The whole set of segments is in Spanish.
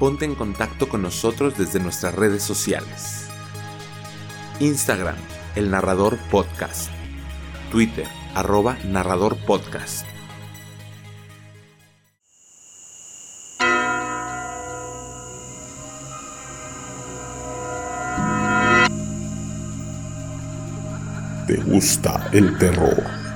ponte en contacto con nosotros desde nuestras redes sociales. Instagram, El Narrador Podcast. Twitter, arroba Narrador Podcast. ¿Te gusta el terror?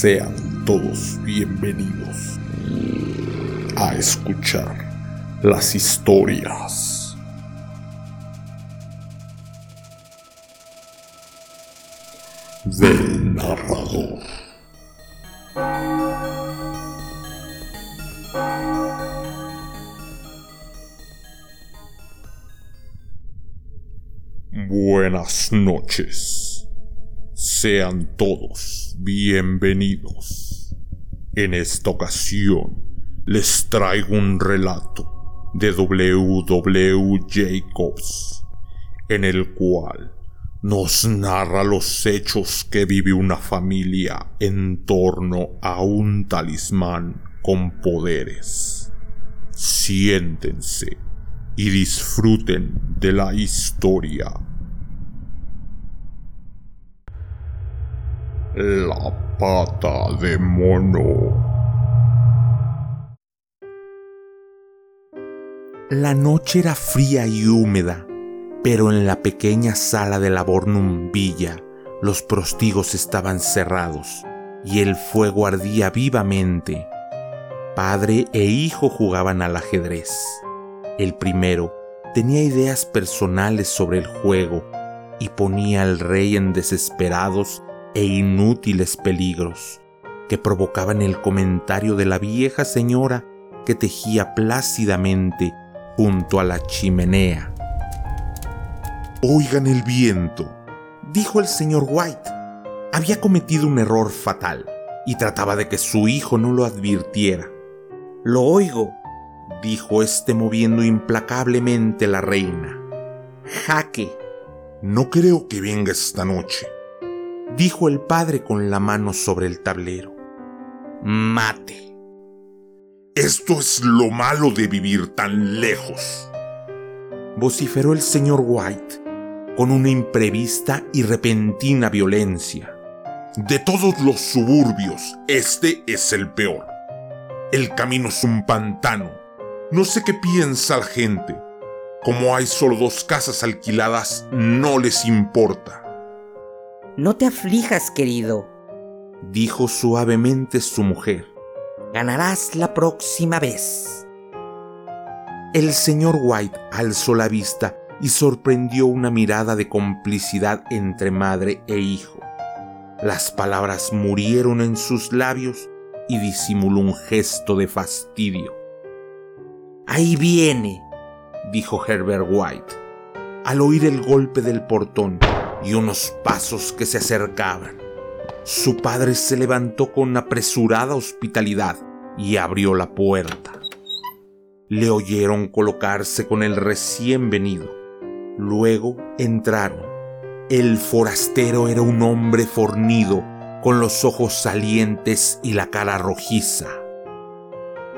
Sean todos bienvenidos a escuchar las historias del narrador. Buenas noches. Sean todos bienvenidos. En esta ocasión les traigo un relato de W. W. Jacobs, en el cual nos narra los hechos que vive una familia en torno a un talismán con poderes. Siéntense y disfruten de la historia. La pata de mono. La noche era fría y húmeda, pero en la pequeña sala de la Bornum Villa los prostigos estaban cerrados y el fuego ardía vivamente. Padre e hijo jugaban al ajedrez. El primero tenía ideas personales sobre el juego y ponía al rey en desesperados e inútiles peligros que provocaban el comentario de la vieja señora que tejía plácidamente junto a la chimenea. Oigan el viento, dijo el señor White. Había cometido un error fatal y trataba de que su hijo no lo advirtiera. Lo oigo, dijo este moviendo implacablemente la reina. Jaque. No creo que venga esta noche, dijo el padre con la mano sobre el tablero. Mate. Esto es lo malo de vivir tan lejos, vociferó el señor White con una imprevista y repentina violencia. De todos los suburbios, este es el peor. El camino es un pantano. No sé qué piensa la gente. Como hay solo dos casas alquiladas, no les importa. No te aflijas, querido, dijo suavemente su mujer. Ganarás la próxima vez. El señor White alzó la vista y sorprendió una mirada de complicidad entre madre e hijo. Las palabras murieron en sus labios y disimuló un gesto de fastidio. Ahí viene, dijo Herbert White, al oír el golpe del portón y unos pasos que se acercaban. Su padre se levantó con apresurada hospitalidad y abrió la puerta. Le oyeron colocarse con el recién venido. Luego entraron. El forastero era un hombre fornido, con los ojos salientes y la cara rojiza.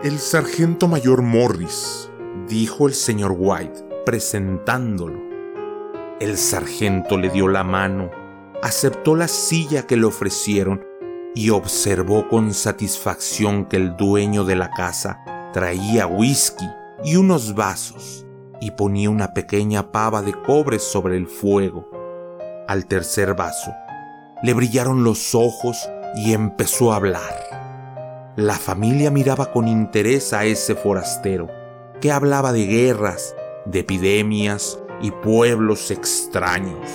El sargento mayor Morris, dijo el señor White, presentándolo. El sargento le dio la mano, aceptó la silla que le ofrecieron y observó con satisfacción que el dueño de la casa traía whisky y unos vasos y ponía una pequeña pava de cobre sobre el fuego. Al tercer vaso, le brillaron los ojos y empezó a hablar. La familia miraba con interés a ese forastero, que hablaba de guerras, de epidemias y pueblos extraños.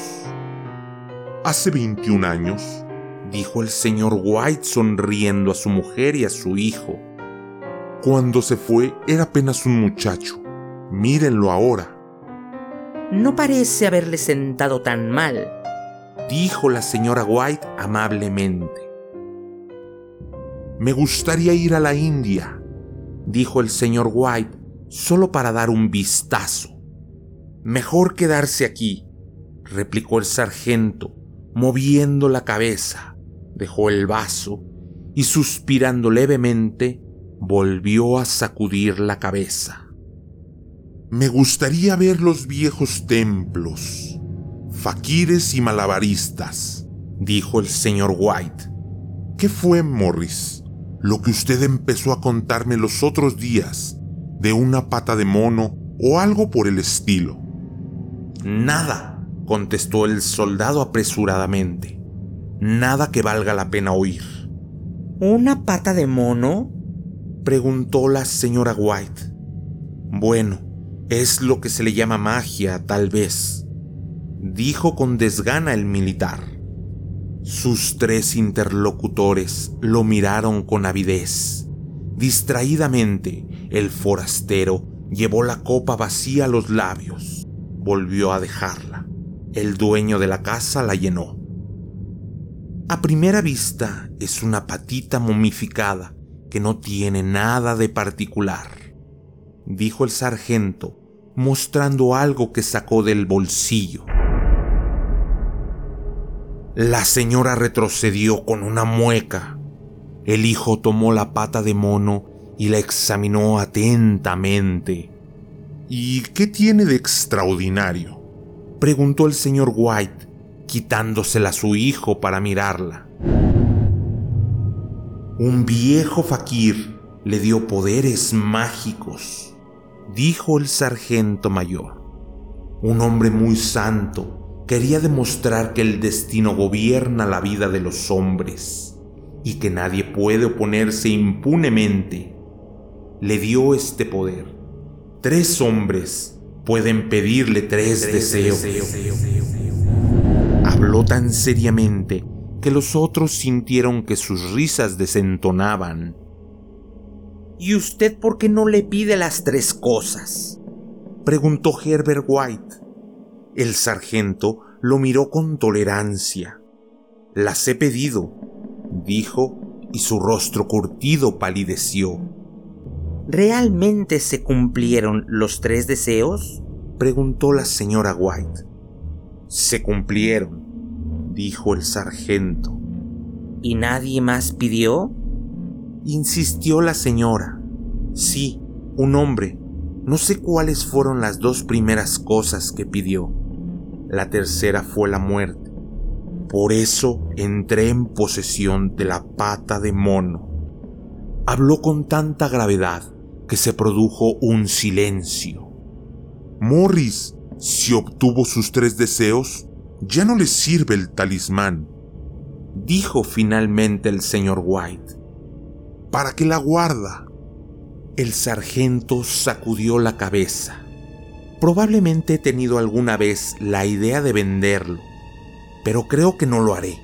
Hace 21 años, dijo el señor White sonriendo a su mujer y a su hijo. Cuando se fue era apenas un muchacho. Mírenlo ahora. No parece haberle sentado tan mal, dijo la señora White amablemente. Me gustaría ir a la India, dijo el señor White, solo para dar un vistazo. Mejor quedarse aquí, replicó el sargento, moviendo la cabeza dejó el vaso y suspirando levemente, volvió a sacudir la cabeza. Me gustaría ver los viejos templos, faquires y malabaristas, dijo el señor White. ¿Qué fue, Morris? Lo que usted empezó a contarme los otros días, de una pata de mono o algo por el estilo. Nada, contestó el soldado apresuradamente. Nada que valga la pena oír. ¿Una pata de mono? preguntó la señora White. Bueno, es lo que se le llama magia, tal vez, dijo con desgana el militar. Sus tres interlocutores lo miraron con avidez. Distraídamente, el forastero llevó la copa vacía a los labios. Volvió a dejarla. El dueño de la casa la llenó. A primera vista es una patita momificada que no tiene nada de particular, dijo el sargento, mostrando algo que sacó del bolsillo. La señora retrocedió con una mueca. El hijo tomó la pata de mono y la examinó atentamente. ¿Y qué tiene de extraordinario? preguntó el señor White, quitándosela a su hijo para mirarla. Un viejo fakir le dio poderes mágicos, dijo el sargento mayor. Un hombre muy santo quería demostrar que el destino gobierna la vida de los hombres y que nadie puede oponerse impunemente. Le dio este poder. Tres hombres pueden pedirle tres, deseos habló tan seriamente que los otros sintieron que sus risas desentonaban. ¿Y usted por qué no le pide las tres cosas? preguntó Herbert White. El sargento lo miró con tolerancia. Las he pedido, dijo, y su rostro curtido palideció. ¿Realmente se cumplieron los tres deseos? preguntó la señora White. Se cumplieron, dijo el sargento. ¿Y nadie más pidió? Insistió la señora. Sí, un hombre. No sé cuáles fueron las dos primeras cosas que pidió. La tercera fue la muerte. Por eso entré en posesión de la pata de mono. Habló con tanta gravedad que se produjo un silencio. Morris, si obtuvo sus tres deseos, ya no le sirve el talismán, dijo finalmente el señor White. ¿Para qué la guarda? El sargento sacudió la cabeza. Probablemente he tenido alguna vez la idea de venderlo, pero creo que no lo haré,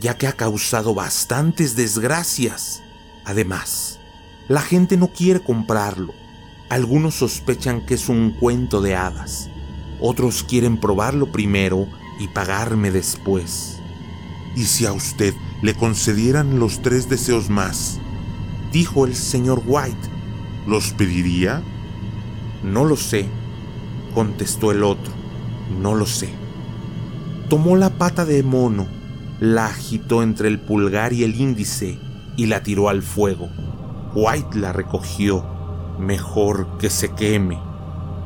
ya que ha causado bastantes desgracias. Además, la gente no quiere comprarlo. Algunos sospechan que es un cuento de hadas. Otros quieren probarlo primero y pagarme después. ¿Y si a usted le concedieran los tres deseos más? Dijo el señor White. ¿Los pediría? No lo sé, contestó el otro. No lo sé. Tomó la pata de mono, la agitó entre el pulgar y el índice y la tiró al fuego. White la recogió. Mejor que se queme,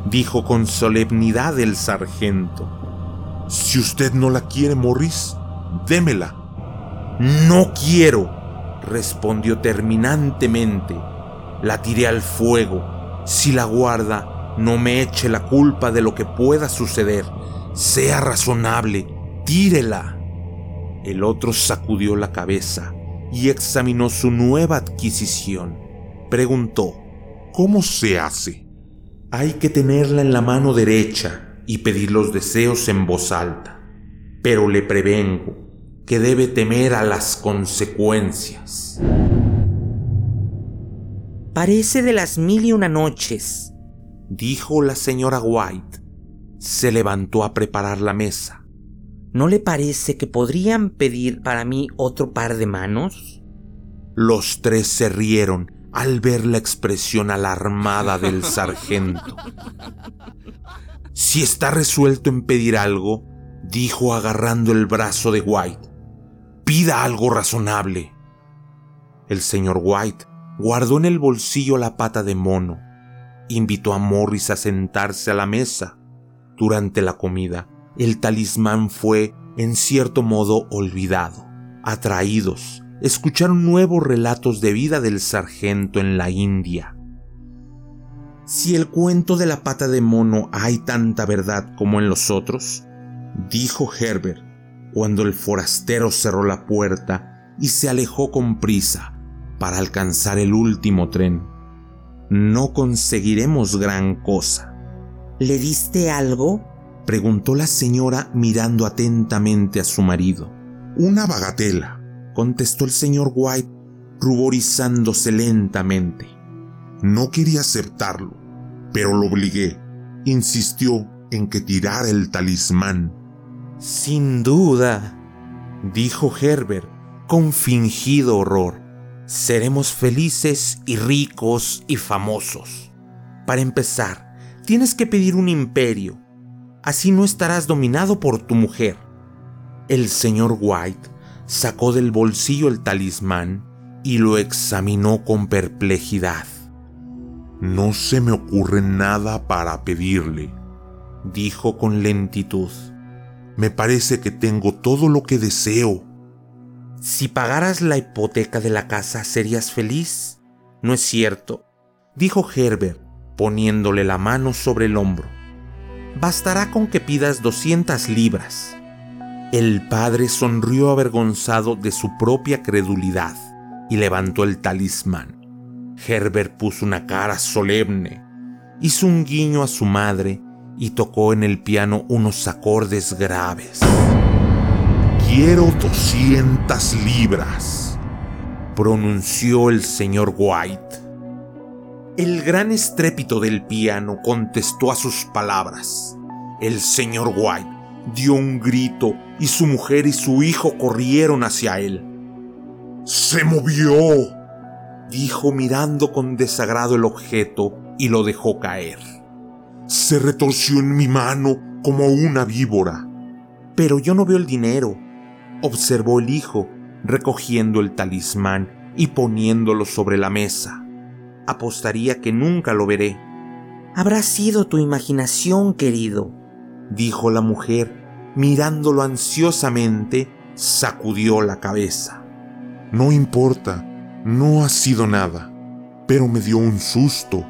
dijo con solemnidad el sargento. Si usted no la quiere, Morris, démela. No quiero, respondió terminantemente. La tiré al fuego. Si la guarda, no me eche la culpa de lo que pueda suceder. Sea razonable, tírela. El otro sacudió la cabeza y examinó su nueva adquisición. Preguntó, ¿cómo se hace? Hay que tenerla en la mano derecha y pedir los deseos en voz alta, pero le prevengo que debe temer a las consecuencias. Parece de las mil y una noches, dijo la señora White. Se levantó a preparar la mesa. ¿No le parece que podrían pedir para mí otro par de manos? Los tres se rieron al ver la expresión alarmada del sargento. Si está resuelto en pedir algo, dijo agarrando el brazo de White, pida algo razonable. El señor White guardó en el bolsillo la pata de mono, invitó a Morris a sentarse a la mesa. Durante la comida, el talismán fue, en cierto modo, olvidado. Atraídos, escucharon nuevos relatos de vida del sargento en la India. Si el cuento de la pata de mono hay tanta verdad como en los otros, dijo Herbert cuando el forastero cerró la puerta y se alejó con prisa para alcanzar el último tren. No conseguiremos gran cosa. ¿Le diste algo? Preguntó la señora mirando atentamente a su marido. Una bagatela, contestó el señor White, ruborizándose lentamente. No quería aceptarlo, pero lo obligué. Insistió en que tirara el talismán. Sin duda, dijo Herbert con fingido horror. Seremos felices y ricos y famosos. Para empezar, tienes que pedir un imperio. Así no estarás dominado por tu mujer. El señor White sacó del bolsillo el talismán y lo examinó con perplejidad. No se me ocurre nada para pedirle, dijo con lentitud. Me parece que tengo todo lo que deseo. Si pagaras la hipoteca de la casa, ¿serías feliz? No es cierto, dijo Herbert, poniéndole la mano sobre el hombro. Bastará con que pidas 200 libras. El padre sonrió avergonzado de su propia credulidad y levantó el talismán. Herbert puso una cara solemne, hizo un guiño a su madre y tocó en el piano unos acordes graves. Quiero 200 libras, pronunció el señor White. El gran estrépito del piano contestó a sus palabras. El señor White dio un grito y su mujer y su hijo corrieron hacia él. ¡Se movió! dijo mirando con desagrado el objeto y lo dejó caer. Se retorció en mi mano como una víbora. Pero yo no veo el dinero, observó el hijo, recogiendo el talismán y poniéndolo sobre la mesa. Apostaría que nunca lo veré. Habrá sido tu imaginación, querido, dijo la mujer, mirándolo ansiosamente, sacudió la cabeza. No importa, no ha sido nada, pero me dio un susto.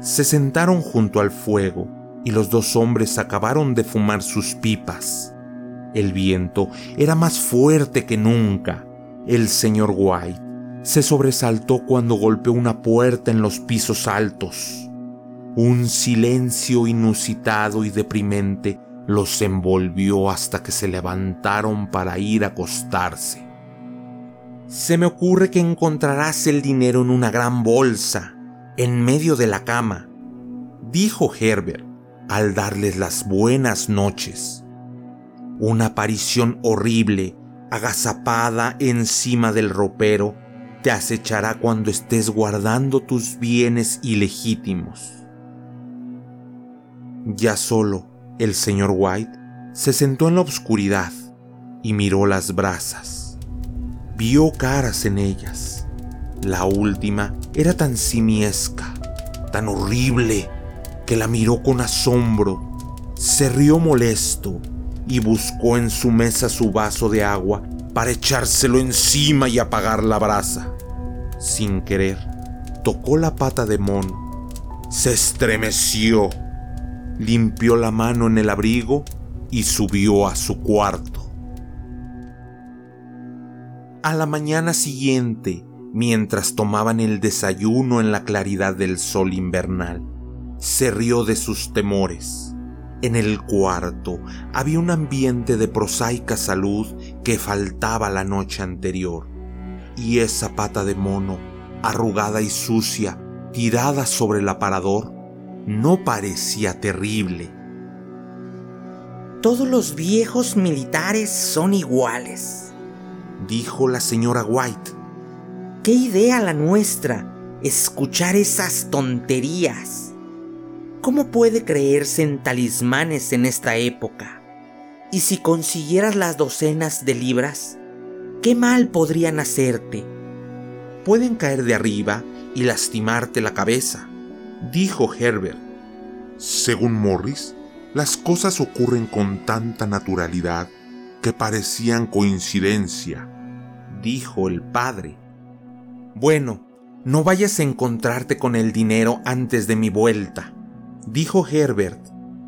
Se sentaron junto al fuego y los dos hombres acabaron de fumar sus pipas. El viento era más fuerte que nunca. El señor White se sobresaltó cuando golpeó una puerta en los pisos altos. Un silencio inusitado y deprimente los envolvió hasta que se levantaron para ir a acostarse. Se me ocurre que encontrarás el dinero en una gran bolsa, en medio de la cama, dijo Herbert al darles las buenas noches. Una aparición horrible, agazapada encima del ropero, te acechará cuando estés guardando tus bienes ilegítimos. Ya solo, el señor White se sentó en la oscuridad y miró las brasas vio caras en ellas. La última era tan simiesca, tan horrible, que la miró con asombro, se rió molesto y buscó en su mesa su vaso de agua para echárselo encima y apagar la brasa. Sin querer, tocó la pata de mono, se estremeció, limpió la mano en el abrigo y subió a su cuarto. A la mañana siguiente, mientras tomaban el desayuno en la claridad del sol invernal, se rió de sus temores. En el cuarto había un ambiente de prosaica salud que faltaba la noche anterior, y esa pata de mono, arrugada y sucia, tirada sobre el aparador, no parecía terrible. Todos los viejos militares son iguales, dijo la señora White. ¿Qué idea la nuestra? Escuchar esas tonterías. ¿Cómo puede creerse en talismanes en esta época? Y si consiguieras las docenas de libras, ¿qué mal podrían hacerte? pueden caer de arriba y lastimarte la cabeza, dijo Herbert. Según Morris, las cosas ocurren con tanta naturalidad que parecían coincidencia, dijo el padre. Bueno, no vayas a encontrarte con el dinero antes de mi vuelta, dijo Herbert,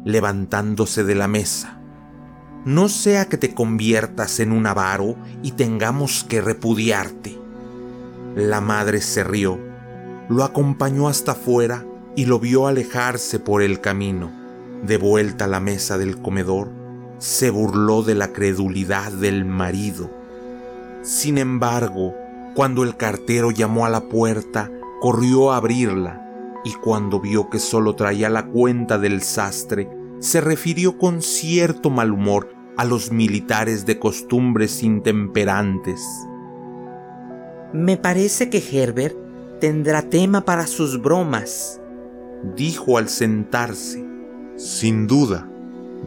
levantándose de la mesa. No sea que te conviertas en un avaro y tengamos que repudiarte. La madre se rió, lo acompañó hasta afuera y lo vio alejarse por el camino. De vuelta a la mesa del comedor, se burló de la credulidad del marido. Sin embargo, cuando el cartero llamó a la puerta, corrió a abrirla y cuando vio que solo traía la cuenta del sastre, se refirió con cierto mal humor a los militares de costumbres intemperantes. Me parece que Herbert tendrá tema para sus bromas, dijo al sentarse. Sin duda,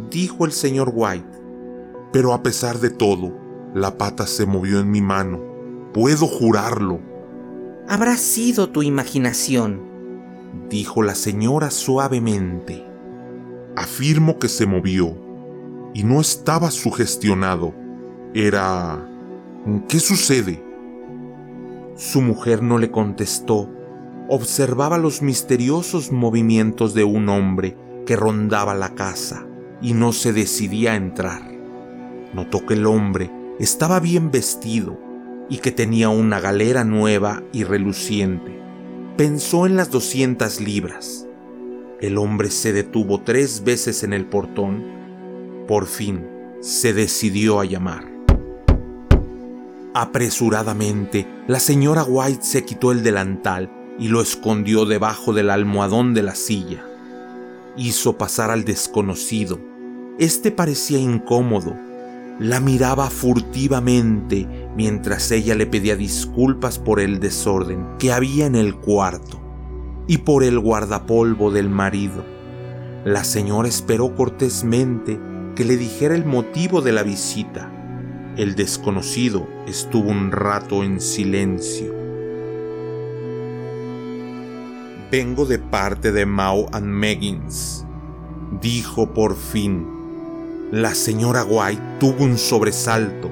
dijo el señor White. Pero a pesar de todo, la pata se movió en mi mano. Puedo jurarlo. Habrá sido tu imaginación, dijo la señora suavemente. Afirmo que se movió y no estaba sugestionado. Era... ¿Qué sucede? Su mujer no le contestó. Observaba los misteriosos movimientos de un hombre que rondaba la casa y no se decidía a entrar. Notó que el hombre estaba bien vestido y que tenía una galera nueva y reluciente. Pensó en las 200 libras. El hombre se detuvo tres veces en el portón. Por fin se decidió a llamar. Apresuradamente, la señora White se quitó el delantal y lo escondió debajo del almohadón de la silla. Hizo pasar al desconocido. Este parecía incómodo. La miraba furtivamente mientras ella le pedía disculpas por el desorden que había en el cuarto y por el guardapolvo del marido. La señora esperó cortésmente que le dijera el motivo de la visita el desconocido estuvo un rato en silencio. Vengo de parte de Mao and Meggins, dijo por fin. La señora White tuvo un sobresalto.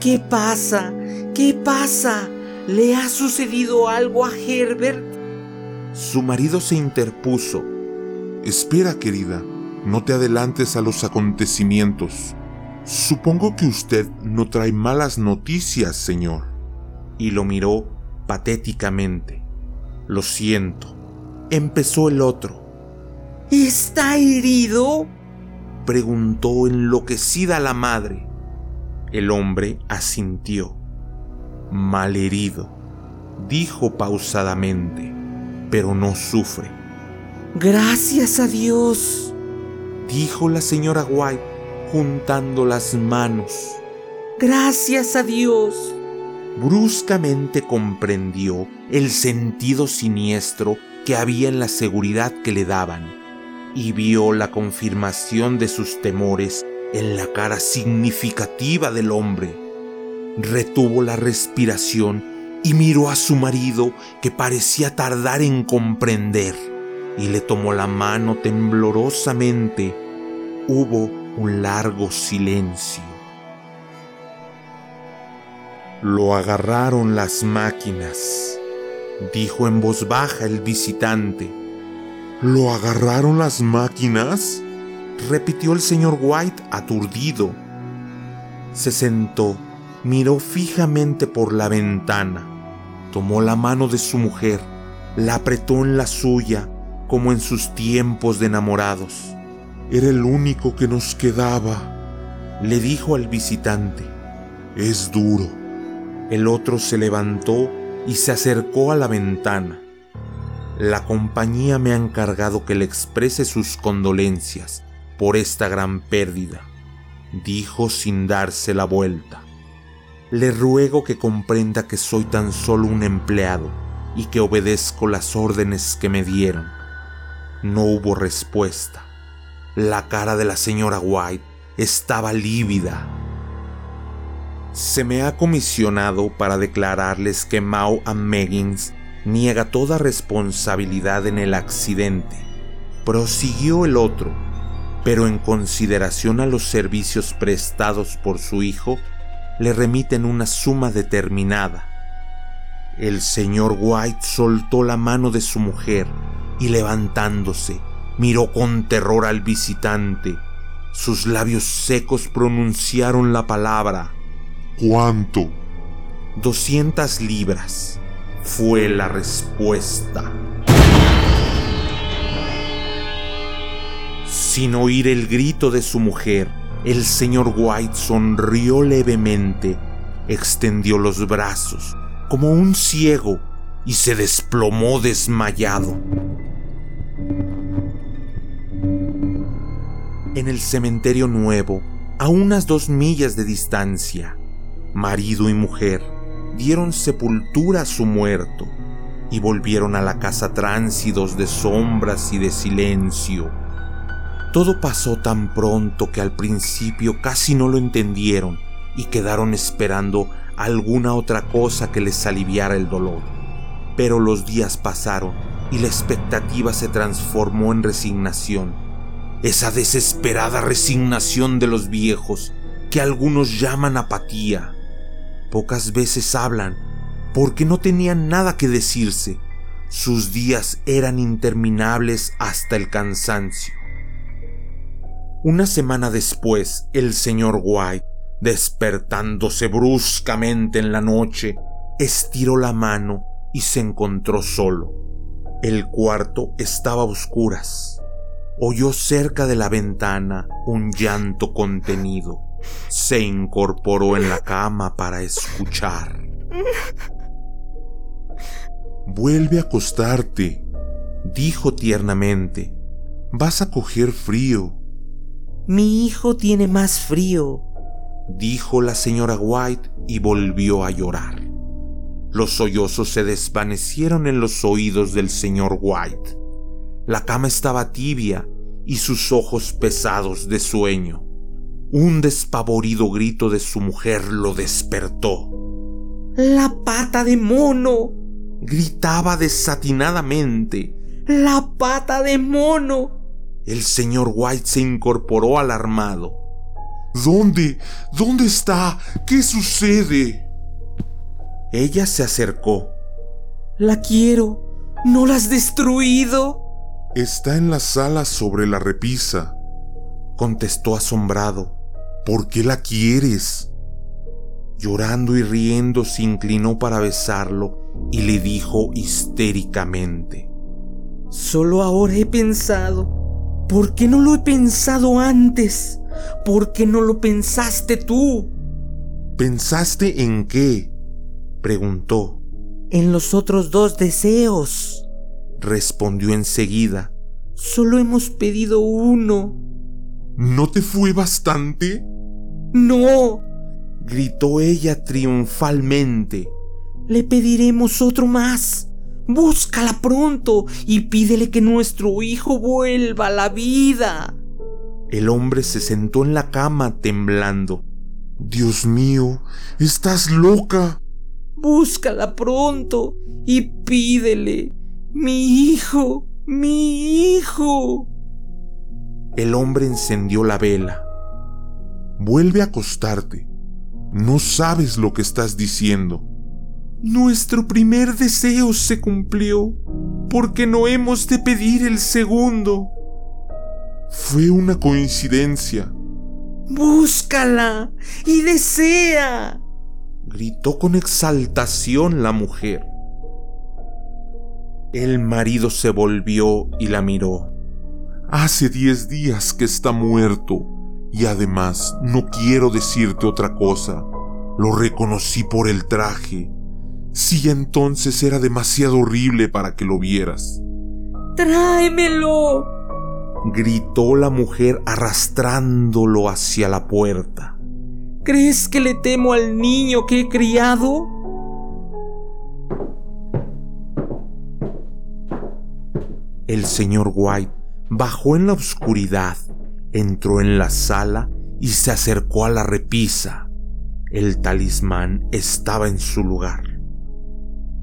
¿Qué pasa? ¿Qué pasa? ¿Le ha sucedido algo a Herbert? Su marido se interpuso. Espera, querida, no te adelantes a los acontecimientos. Supongo que usted no trae malas noticias, señor. Y lo miró patéticamente. Lo siento. Empezó el otro. ¿Está herido? Preguntó enloquecida la madre. El hombre asintió. Mal herido, dijo pausadamente, pero no sufre. Gracias a Dios, dijo la señora White juntando las manos. Gracias a Dios. Bruscamente comprendió el sentido siniestro que había en la seguridad que le daban y vio la confirmación de sus temores en la cara significativa del hombre. Retuvo la respiración y miró a su marido que parecía tardar en comprender y le tomó la mano temblorosamente. Hubo un largo silencio. Lo agarraron las máquinas, dijo en voz baja el visitante. ¿Lo agarraron las máquinas? Repitió el señor White aturdido. Se sentó, miró fijamente por la ventana, tomó la mano de su mujer, la apretó en la suya como en sus tiempos de enamorados era el único que nos quedaba, le dijo al visitante. Es duro. El otro se levantó y se acercó a la ventana. La compañía me ha encargado que le exprese sus condolencias por esta gran pérdida, dijo sin darse la vuelta. Le ruego que comprenda que soy tan solo un empleado y que obedezco las órdenes que me dieron. No hubo respuesta. La cara de la señora White estaba lívida. Se me ha comisionado para declararles que Mao Meggins niega toda responsabilidad en el accidente. Prosiguió el otro, pero en consideración a los servicios prestados por su hijo, le remiten una suma determinada. El señor White soltó la mano de su mujer y levantándose, miró con terror al visitante. Sus labios secos pronunciaron la palabra. ¿Cuánto? Doscientas libras fue la respuesta. Sin oír el grito de su mujer, el señor White sonrió levemente, extendió los brazos como un ciego y se desplomó desmayado. En el cementerio nuevo, a unas dos millas de distancia, marido y mujer dieron sepultura a su muerto y volvieron a la casa tránsidos de sombras y de silencio. Todo pasó tan pronto que al principio casi no lo entendieron y quedaron esperando alguna otra cosa que les aliviara el dolor. Pero los días pasaron y la expectativa se transformó en resignación. Esa desesperada resignación de los viejos que algunos llaman apatía Pocas veces hablan porque no tenían nada que decirse. Sus días eran interminables hasta el cansancio. Una semana después, el señor White, despertándose bruscamente en la noche, estiró la mano y se encontró solo. El cuarto estaba a oscuras. Oyó cerca de la ventana un llanto contenido se incorporó en la cama para escuchar. Vuelve a acostarte, dijo tiernamente. Vas a coger frío. Mi hijo tiene más frío, dijo la señora White y volvió a llorar. Los sollozos se desvanecieron en los oídos del señor White. La cama estaba tibia y sus ojos pesados de sueño. Un despavorido grito de su mujer lo despertó. ¡La pata de mono! gritaba desatinadamente. ¡La pata de mono! El señor White se incorporó alarmado. ¿Dónde? ¿Dónde está? ¿Qué sucede? Ella se acercó. La quiero. ¿No la has destruido? Está en la sala sobre la repisa, contestó asombrado. ¿Por qué la quieres? Llorando y riendo se inclinó para besarlo y le dijo histéricamente. Solo ahora he pensado. ¿Por qué no lo he pensado antes? ¿Por qué no lo pensaste tú? ¿Pensaste en qué? preguntó. En los otros dos deseos, respondió enseguida. Solo hemos pedido uno. ¿No te fue bastante? No, gritó ella triunfalmente. Le pediremos otro más. Búscala pronto y pídele que nuestro hijo vuelva a la vida. El hombre se sentó en la cama temblando. Dios mío, estás loca. Búscala pronto y pídele. Mi hijo, mi hijo. El hombre encendió la vela. Vuelve a acostarte. No sabes lo que estás diciendo. Nuestro primer deseo se cumplió, porque no hemos de pedir el segundo. Fue una coincidencia. Búscala y desea. Gritó con exaltación la mujer. El marido se volvió y la miró. Hace diez días que está muerto y además no quiero decirte otra cosa. Lo reconocí por el traje. Sí, entonces era demasiado horrible para que lo vieras. ¡Tráemelo! gritó la mujer arrastrándolo hacia la puerta. ¿Crees que le temo al niño que he criado? El señor White bajó en la oscuridad, entró en la sala y se acercó a la repisa. El talismán estaba en su lugar.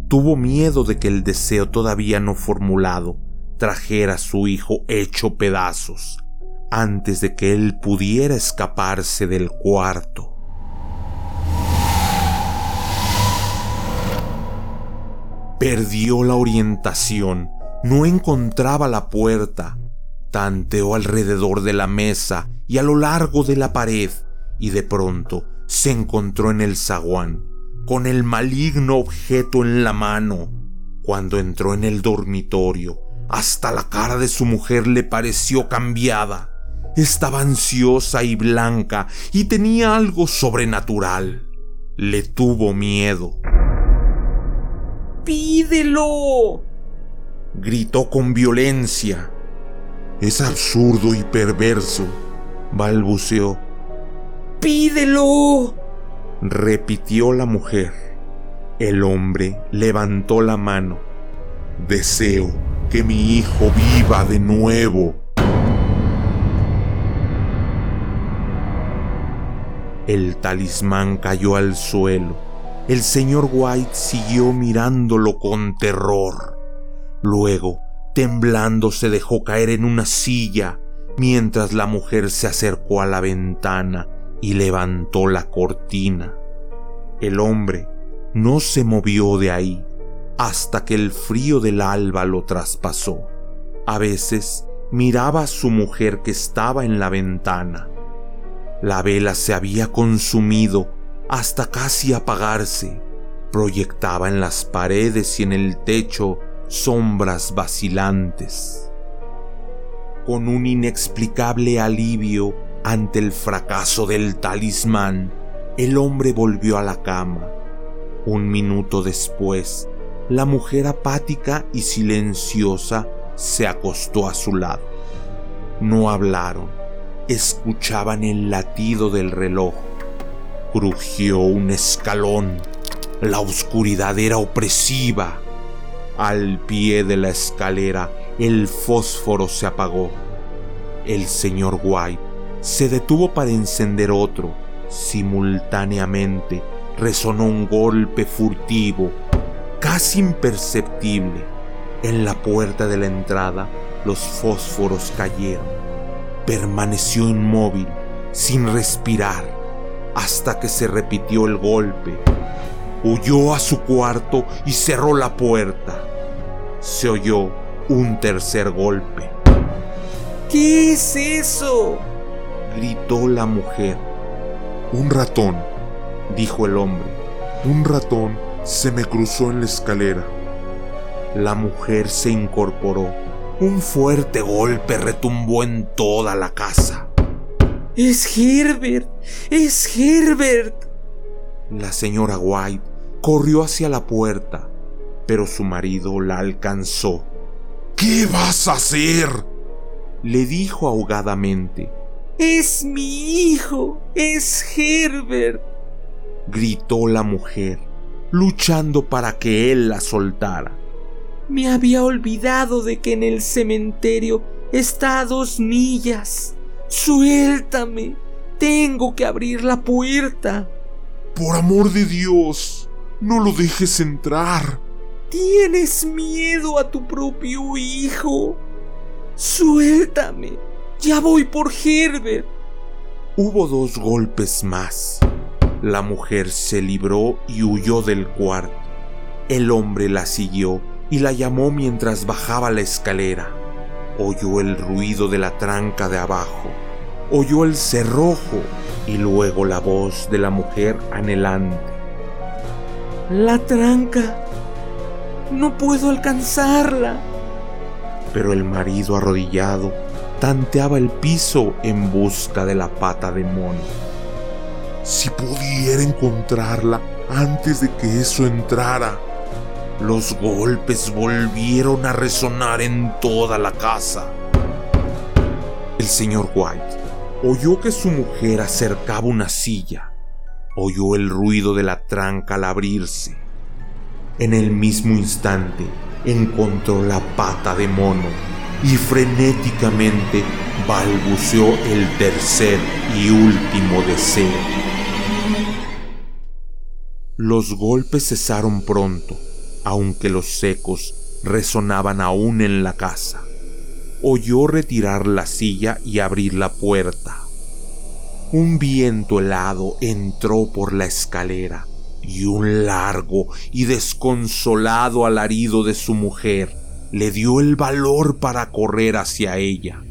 Tuvo miedo de que el deseo todavía no formulado trajera a su hijo hecho pedazos antes de que él pudiera escaparse del cuarto. Perdió la orientación, no encontraba la puerta, tanteó alrededor de la mesa y a lo largo de la pared, y de pronto se encontró en el zaguán, con el maligno objeto en la mano. Cuando entró en el dormitorio, hasta la cara de su mujer le pareció cambiada. Estaba ansiosa y blanca y tenía algo sobrenatural. Le tuvo miedo. ¡Pídelo! Gritó con violencia. Es absurdo y perverso, balbuceó. ¡Pídelo! Repitió la mujer. El hombre levantó la mano. Deseo que mi hijo viva de nuevo. El talismán cayó al suelo el señor White siguió mirándolo con terror. Luego, temblando, se dejó caer en una silla mientras la mujer se acercó a la ventana y levantó la cortina. El hombre no se movió de ahí hasta que el frío del alba lo traspasó. A veces miraba a su mujer que estaba en la ventana. La vela se había consumido hasta casi apagarse. Proyectaba en las paredes y en el techo sombras vacilantes. Con un inexplicable alivio ante el fracaso del talismán, el hombre volvió a la cama. Un minuto después, la mujer apática y silenciosa se acostó a su lado. No hablaron, escuchaban el latido del reloj Crujió un escalón. La oscuridad era opresiva. Al pie de la escalera el fósforo se apagó. El señor White se detuvo para encender otro. Simultáneamente resonó un golpe furtivo, casi imperceptible. En la puerta de la entrada los fósforos cayeron. Permaneció inmóvil, sin respirar hasta que se repitió el golpe. Huyó a su cuarto y cerró la puerta. Se oyó un tercer golpe. ¿Qué es eso? Gritó la mujer. Un ratón, dijo el hombre. Un ratón se me cruzó en la escalera. La mujer se incorporó. Un fuerte golpe retumbó en toda la casa. Es Herbert, es Herbert. La señora White corrió hacia la puerta, pero su marido la alcanzó. ¿Qué vas a hacer? le dijo ahogadamente. Es mi hijo, es Herbert, gritó la mujer, luchando para que él la soltara. Me había olvidado de que en el cementerio está a dos millas. Suéltame. Tengo que abrir la puerta. Por amor de Dios, no lo dejes entrar. Tienes miedo a tu propio hijo. Suéltame. Ya voy por Herbert. Hubo dos golpes más. La mujer se libró y huyó del cuarto. El hombre la siguió y la llamó mientras bajaba la escalera oyó el ruido de la tranca de abajo, oyó el cerrojo y luego la voz de la mujer anhelante. La tranca. No puedo alcanzarla. Pero el marido arrodillado tanteaba el piso en busca de la pata de mono. Si pudiera encontrarla antes de que eso entrara, los golpes volvieron a resonar en toda la casa. El señor White oyó que su mujer acercaba una silla. Oyó el ruido de la tranca al abrirse. En el mismo instante encontró la pata de mono y frenéticamente balbuceó el tercer y último deseo. Los golpes cesaron pronto, aunque los ecos resonaban aún en la casa. Oyó retirar la silla y abrir la puerta. Un viento helado entró por la escalera y un largo y desconsolado alarido de su mujer le dio el valor para correr hacia ella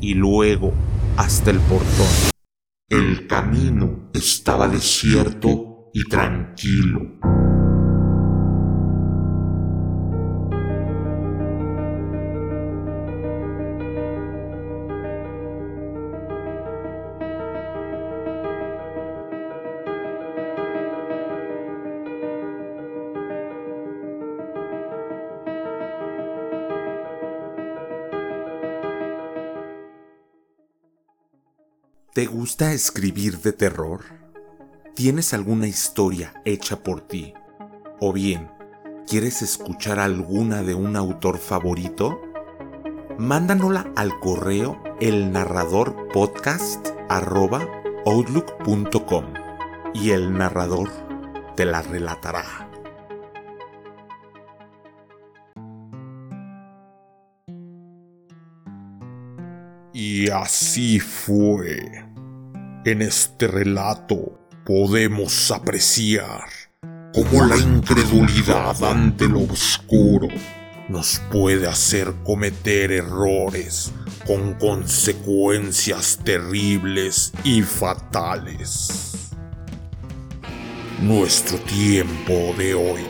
y luego hasta el portón. El camino estaba desierto y tranquilo. Gusta escribir de terror? ¿Tienes alguna historia hecha por ti? ¿O bien, quieres escuchar alguna de un autor favorito? Mándanosla al correo elnarradorpodcast.outlook.com y el narrador te la relatará. Y así fue. En este relato podemos apreciar cómo la incredulidad ante lo oscuro nos puede hacer cometer errores con consecuencias terribles y fatales. Nuestro tiempo de hoy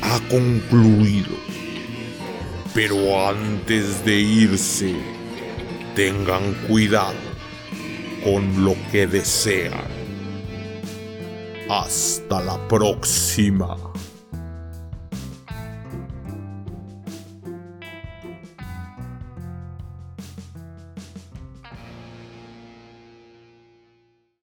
ha concluido, pero antes de irse, tengan cuidado con lo que desean. Hasta la próxima.